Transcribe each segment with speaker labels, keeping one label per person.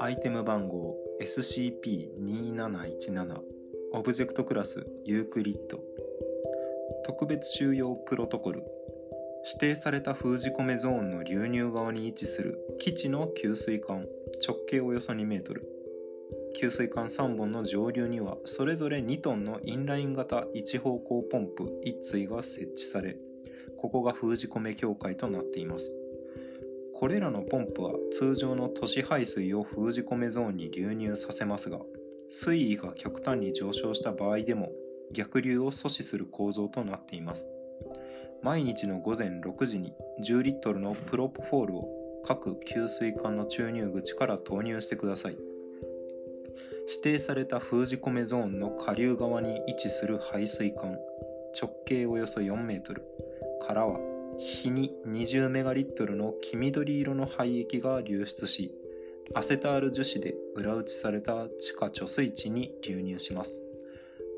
Speaker 1: アイテム番号 SCP-2717 オブジェクトクラスユークリッド特別収容プロトコル指定された封じ込めゾーンの流入側に位置する基地の給水管直径およそ2メートル給水管3本の上流にはそれぞれ2トンのインライン型一方向ポンプ1対が設置されここが封じ込め境界となっています。これらのポンプは通常の都市排水を封じ込めゾーンに流入させますが水位が極端に上昇した場合でも逆流を阻止する構造となっています。毎日の午前6時に10リットルのプロポフォールを各給水管の注入口から投入してください。指定された封じ込めゾーンの下流側に位置する排水管直径およそ4メートル。からは日に20メガリットルの黄緑色の廃液が流出しアセタール樹脂で裏打ちされた地下貯水池に流入します。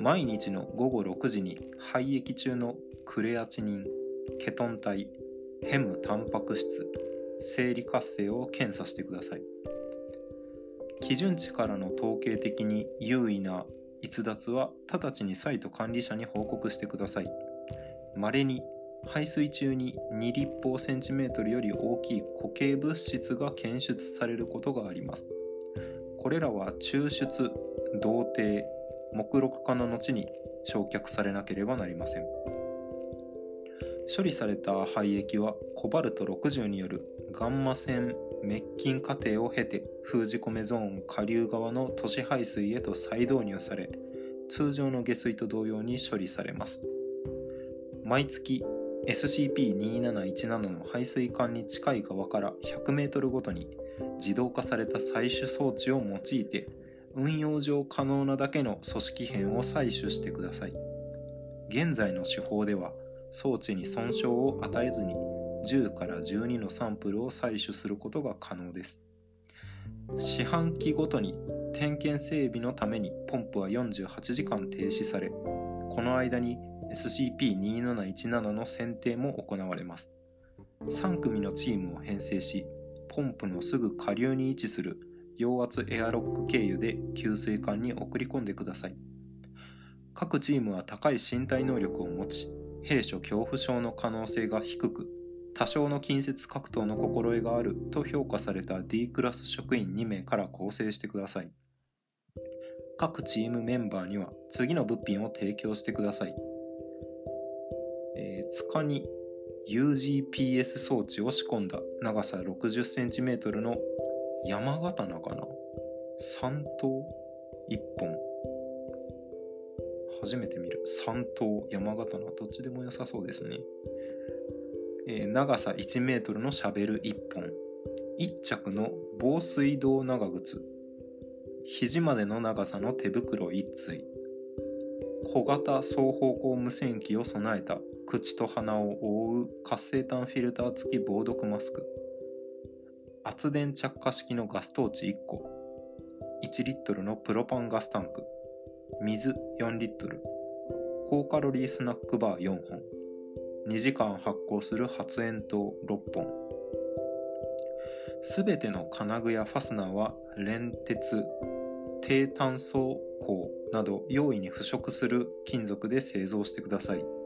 Speaker 1: 毎日の午後6時に廃液中のクレアチニンケトン体ヘムタンパク質生理活性を検査してください。基準値からの統計的に優位な逸脱は直ちにサイト管理者に報告してください。稀に排水中に2立方センチメートルより大きい固形物質が検出されることがあります。これらは抽出同定目録化の後に焼却されなければなりません。処理された廃液はコバルト60によるガンマ線滅菌過程を経て封じ込めゾーン下流側の都市排水へと再導入され通常の下水と同様に処理されます。毎月 SCP-2717 の排水管に近い側から 100m ごとに自動化された採取装置を用いて運用上可能なだけの組織片を採取してください。現在の手法では装置に損傷を与えずに10から12のサンプルを採取することが可能です。四半期ごとに点検整備のためにポンプは48時間停止されこの間に SCP-2717 の選定も行われます。3組のチームを編成しポンプのすぐ下流に位置する陽圧エアロック経由で給水管に送り込んでください。各チームは高い身体能力を持ち兵所恐怖症の可能性が低く多少の近接格闘の心得があると評価された D クラス職員2名から構成してください。各チームメンバーには次の物品を提供してください、えー、塚に UGPS 装置を仕込んだ長さ 60cm の山刀かな3頭1本初めて見る3頭山刀どっちでも良さそうですね、えー、長さ1メートルのシャベル1本1着の防水道長靴肘までの長さの手袋1対小型双方向無線機を備えた口と鼻を覆う活性炭フィルター付き防毒マスク。圧電着火式のガストーチ1個。1リットルのプロパンガスタンク。水4リットル。高カロリースナックバー4本。2時間発酵する発煙筒6本。すべての金具やファスナーは連鉄低炭素鋼など容易に腐食する金属で製造してください。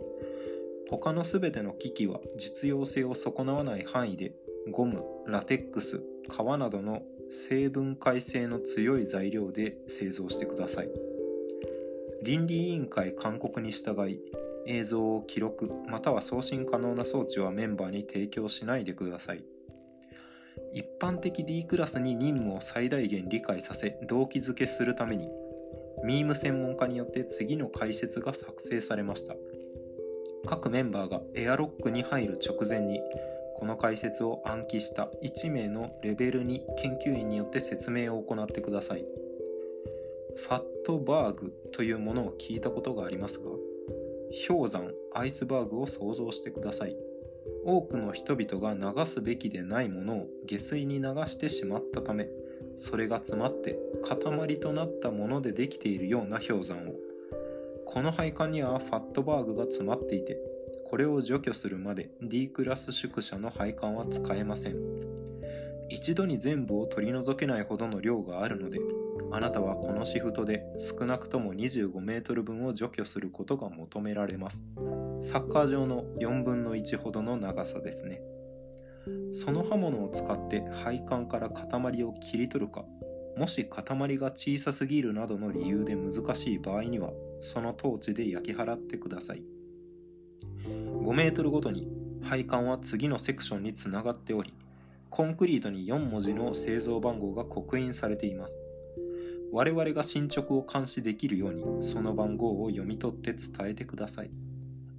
Speaker 1: 他のすべての機器は実用性を損なわない範囲でゴム、ラテックス、革などの成分解性の強い材料で製造してください。倫理委員会勧告に従い、映像を記録または送信可能な装置はメンバーに提供しないでください。一般的 D クラスに任務を最大限理解させ動機づけするために、ミーム専門家によって次の解説が作成されました。各メンバーがエアロックに入る直前にこの解説を暗記した1名のレベル2研究員によって説明を行ってください。ファットバーグというものを聞いたことがありますが、氷山、アイスバーグを想像してください。多くの人々が流すべきでないものを下水に流してしまったため、それが詰まって塊となったものでできているような氷山を。この配管にはファットバーグが詰まっていて、これを除去するまで D クラス宿舎の配管は使えません。一度に全部を取り除けないほどの量があるのであなたはこのシフトで少なくとも25メートル分を除去することが求められます。サッカー場の4分の1ほどの長さですね。その刃物を使って配管から塊を切り取るかもし塊が小さすぎるなどの理由で難しい場合にはそのトーチで焼き払ってください。5メートルごとに配管は次のセクションにつながっておりコンクリートに4文字の製造番号が刻印されています。我々が進捗を監視できるようにその番号を読み取って伝えてください。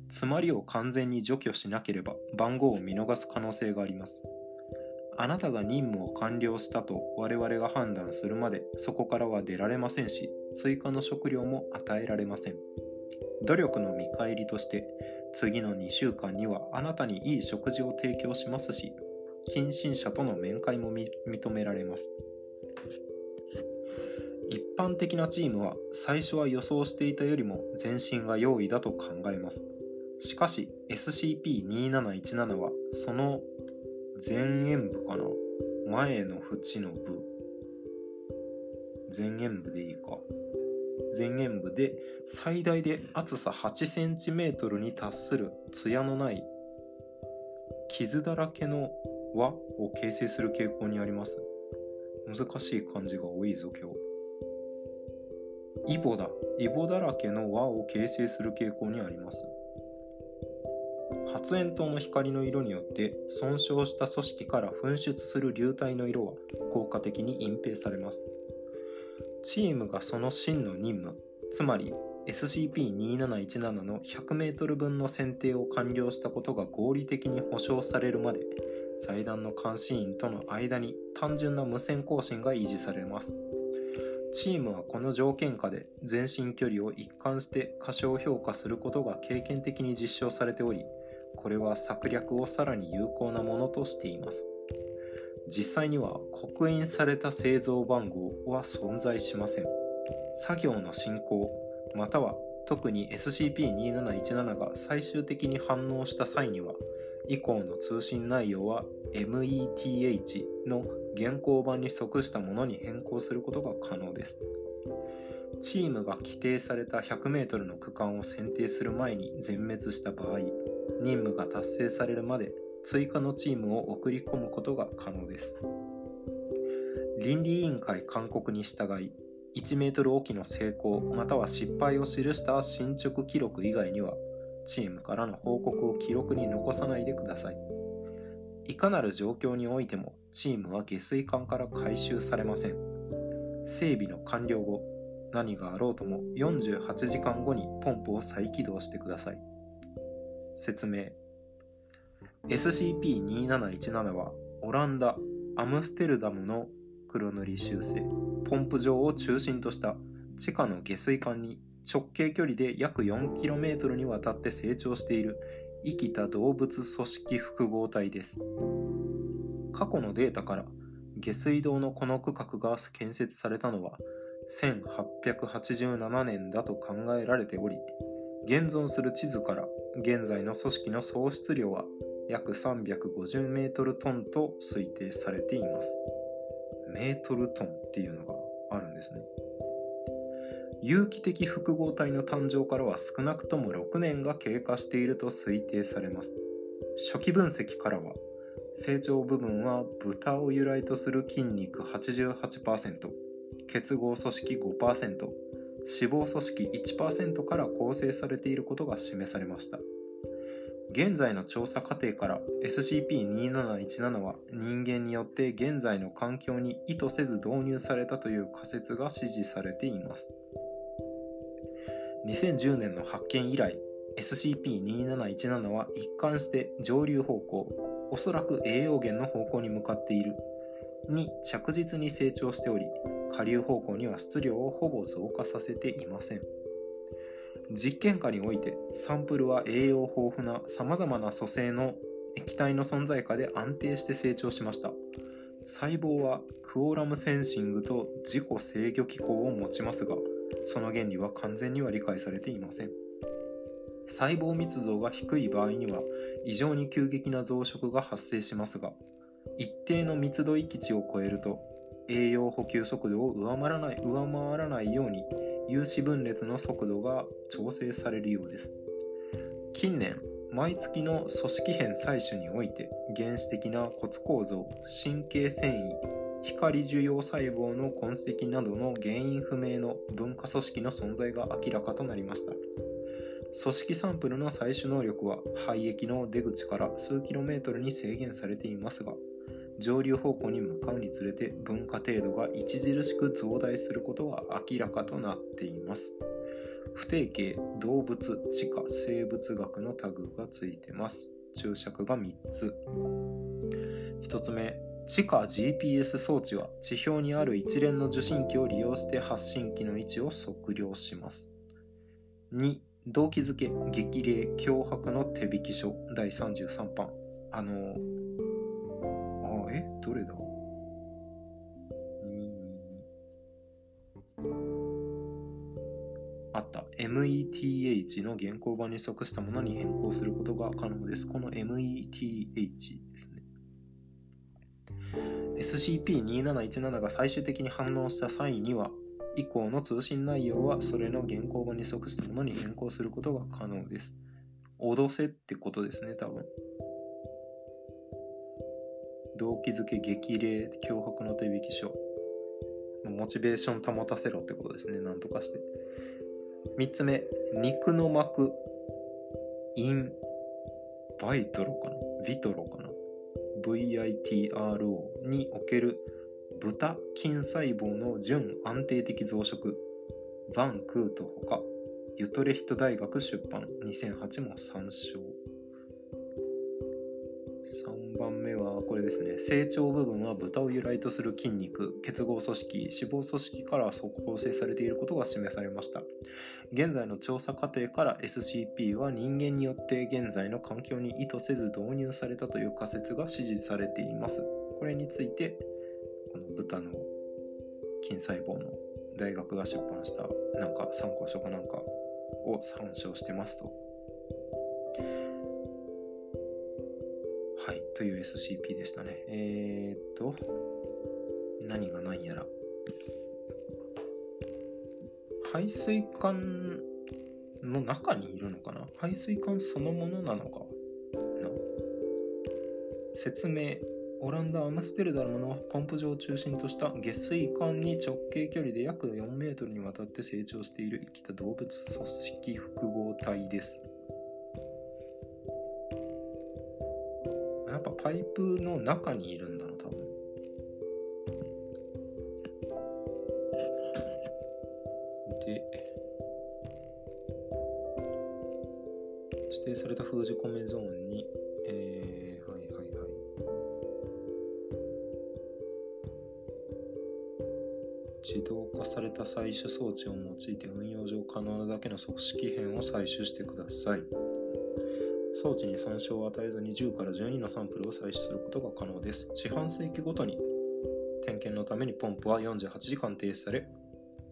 Speaker 1: 詰まりを完全に除去しなければ番号を見逃す可能性があります。あなたが任務を完了したと我々が判断するまでそこからは出られませんし追加の食料も与えられません。努力の見返りとして次の2週間にはあなたにいい食事を提供しますし近親者との面会も認められます。一般的なチームは最初は予想していたよりも前進が容易だと考えます。しかし SCP-2717 はその前縁部かな？前の縁の部。前縁部でいいか。前縁部で最大で厚さ 8cm に達する艶のない傷だらけの輪を形成する傾向にあります。難しい漢字が多いぞ今日。イボだ。イボだらけの輪を形成する傾向にあります。発煙筒の光の色によって損傷した組織から噴出する流体の色は効果的に隠蔽されます。チームがその真の任務つまり SCP-2717 の 100m 分の選定を完了したことが合理的に保証されるまで財団の監視員との間に単純な無線交信が維持されます。チームはこの条件下で前進距離を一貫して過小評価することが経験的に実証されておりこれは策略をさらに有効なものとしています。実際には刻印された製造番号は存在しません。作業の進行または特に SCP-2717 が最終的に反応した際には以降の通信内容は METH の現行版に即したものに変更することが可能です。チームが規定された 100m の区間を選定する前に全滅した場合任務が達成されるまで追加のチームを送り込むことが可能です。倫理委員会勧告に従い1メートルおきの成功または失敗を記した進捗記録以外にはチームからの報告を記録に残さないでください。いかなる状況においてもチームは下水管から回収されません。整備の完了後何があろうとも48時間後にポンプを再起動してください。説明。SCP-2717 はオランダ・アムステルダムの黒塗り修正。ポンプ場を中心とした地下の下水管に直径距離で約 4km にわたって成長している生きた動物組織複合体です。過去のデータから下水道のこの区画が建設されたのは1887年だと考えられており現存する地図から現在の組織の総質量は約350メートルトンと推定されています。メートルトンっていうのがあるんですね。有機的複合体の誕生からは少なくとも6年が経過していると推定されます。初期分析からは成長部分は豚を由来とする筋肉88%結合組織5%脂肪組織1%から構成されていることが示されました。現在の調査過程から SCP-2717 は人間によって現在の環境に意図せず導入されたという仮説が支持されています。2010年の発見以来 SCP-2717 は一貫して上流方向おそらく栄養源の方向に向かっている。に着実に成長しており下流方向には質量をほぼ増加させていません。実験下においてサンプルは栄養豊富なさまざまな組成の液体の存在下で安定して成長しました。細胞はクオーラムセンシングと自己制御機構を持ちますがその原理は完全には理解されていません。細胞密度が低い場合には異常に急激な増殖が発生しますが一定の密度域値を超えると栄養補給速度を上回らない上回らないように有子分裂の速度が調整されるようです。近年毎月の組織片採取において原始的な骨構造神経繊維光受容細胞の痕跡などの原因不明の分化組織の存在が明らかとなりました。組織サンプルの採取能力は肺液の出口から数キロメートルに制限されていますが上流方向に向かうにつれて分化程度が著しく増大することは明らかとなっています。不定形動物地下生物学のタグがついてます。注釈が3つ。1つ目。地下 GPS 装置は地表にある一連の受信機を利用して発信機の位置を測量します。2動機づけ激励脅迫の手引き書。第33版。あのえ？どれだ？あった METH の現行版に即したものに変更することが可能です。この METH ですね。SCP-2717 が最終的に反応した際には、以降の通信内容はそれの現行版に即したものに変更することが可能です。脅せってことですね、多分。動機づけ激励脅迫の手引き書。モチベーション保たせろってことですね。なんとかして。3つ目肉の膜。インバイトロかな？ビトロかな VITRO における豚筋細胞の純安定的増殖。バンクートほか。ユトレヒト大学出版。2008も参照。番目はこれですね。成長部分は豚を由来とする筋肉結合組織脂肪組織から構成されていることが示されました。現在の調査過程から SCP は人間によって現在の環境に意図せず導入されたという仮説が支持されています。これについてこの豚の筋細胞の大学が出版したなんか参考書かなんかを参照してますと。はい、という SCP でしたね。えー、っと、何が何やら。排水管の中にいるのかな？排水管そのものなのかな？説明。オランダ・アムステルダムのポンプ場を中心とした下水管に直径距離で約4メートルにわたって成長している生きた動物組織複合体です。パイプの中にいるんだな多分で指定された封じ込めゾーンにえー、はいはいはい自動化された採取装置を用いて運用上可能なだけの組織片を採取してください。装置に損傷を与えずに10から12のサンプルを採取することが可能です。四半世紀ごとに点検のためにポンプは48時間停止され、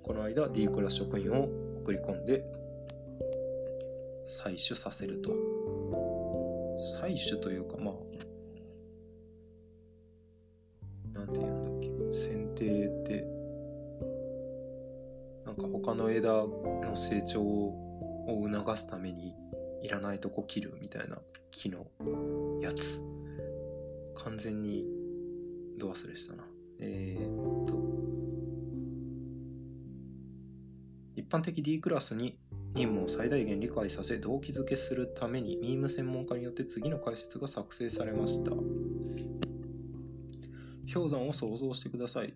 Speaker 1: この間 D クラス職員を送り込んで採取させると。採取というか、まあ、なんて言うんだっけ、剪定って、なんか他の枝の成長を促すためにいらないとこ切るみたいな木のやつ。完全にド忘れしたな。えー、っと。一般的 D クラスに任務を最大限理解させ動機づけするためにミーム専門家によって次の解説が作成されました氷山を想像してください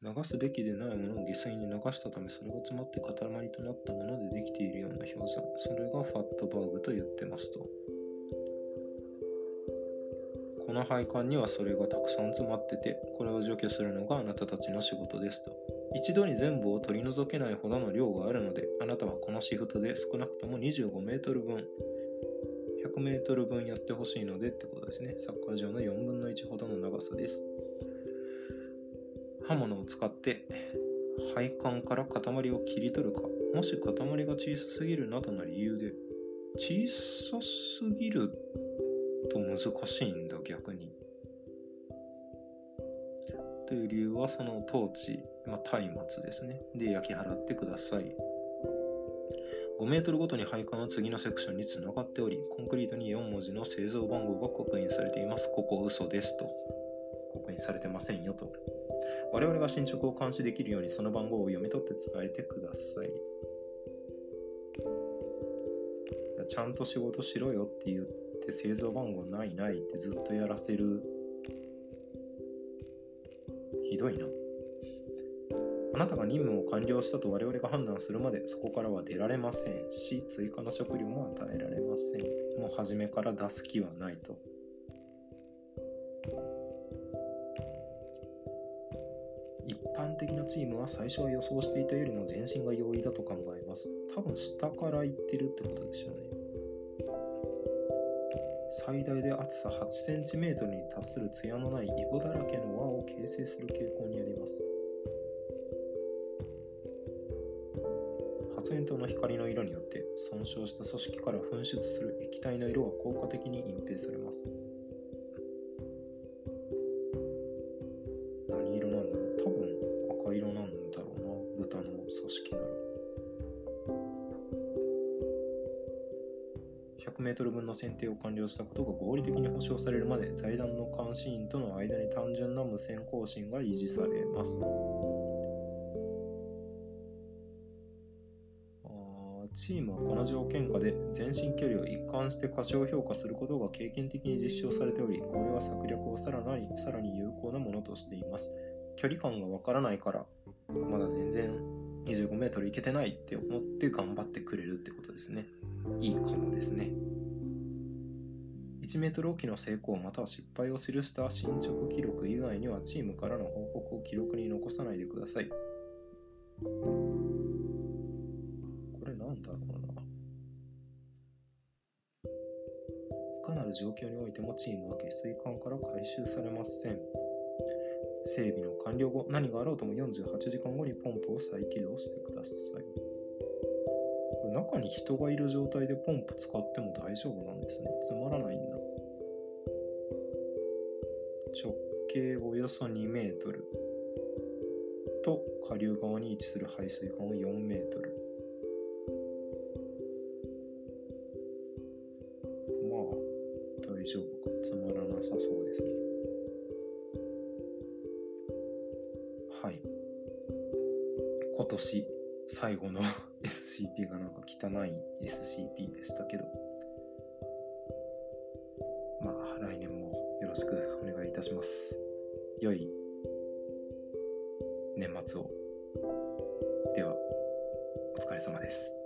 Speaker 1: 流すべきでないものを犠牲に流したためそれが詰まって塊となったものでできているような氷山それがファットバーグと言ってますと。この配管にはそれがたくさん詰まっててこれを除去するのがあなたたちの仕事ですと。一度に全部を取り除けないほどの量があるのであなたはこのシフトで少なくとも25メートル分100メートル分やってほしいのでってことですね。サッカー場の4分の1ほどの長さです。刃物を使って配管から塊を切り取るかもし塊が小さすぎるなどの理由で小さすぎると難しいんだ逆に。という理由はそのトーチ、まあ、松明ですね。で焼き払ってください。5メートルごとに配管は次のセクションにつながっており、コンクリートに4文字の製造番号が刻印されています。ここ嘘ですと。刻印されてませんよと。我々が進捗を監視できるようにその番号を読み取って伝えてください。ちゃんと仕事しろよって言って製造番号ないないってずっとやらせる。ひどいな。あなたが任務を完了したと我々が判断するまでそこからは出られませんし、追加の食料も与えられません。もう初めから出す気はないと。一般的なチームは最初は予想していたよりも前進が容易だと考えます。多分下から行ってるってことでしょうね。最大で厚さ 8cm に達する艶のないイボだらけの輪を形成する傾向にあります。発煙筒の光の色によって損傷した組織から噴出する液体の色は効果的に隠蔽されの選定を完了したことが合理的に保証されるまで財団の監視員との間に単純な無線更新が維持されます。チームはこの条件下で前進距離を一貫して過小評価することが経験的に実証されており、これは策略をさらにさらに有効なものとしています。距離感がわからないから、まだ全然25メートル行けてないって思って頑張ってくれるってことですね。いいかもですね。1メートルおきの成功または失敗を記した進捗記録以外にはチームからの報告を記録に残さないでください。これなんだろうな。いかなる状況においてもチームは下水管から回収されません。整備の完了後、何があろうとも48時間後にポンプを再起動してください。これ中に人がいる状態でポンプ使っても大丈夫なんですね。つまらないんだ。直径およそ2メートルと下流側に位置する排水管を4メートルまあ大。丈夫かつまらなさそうですねはい今年最後の SCP がなんか汚い SCP でしたけど。まあ来年もよろしくお願いいたします。良い年末を。ではお疲れ様です。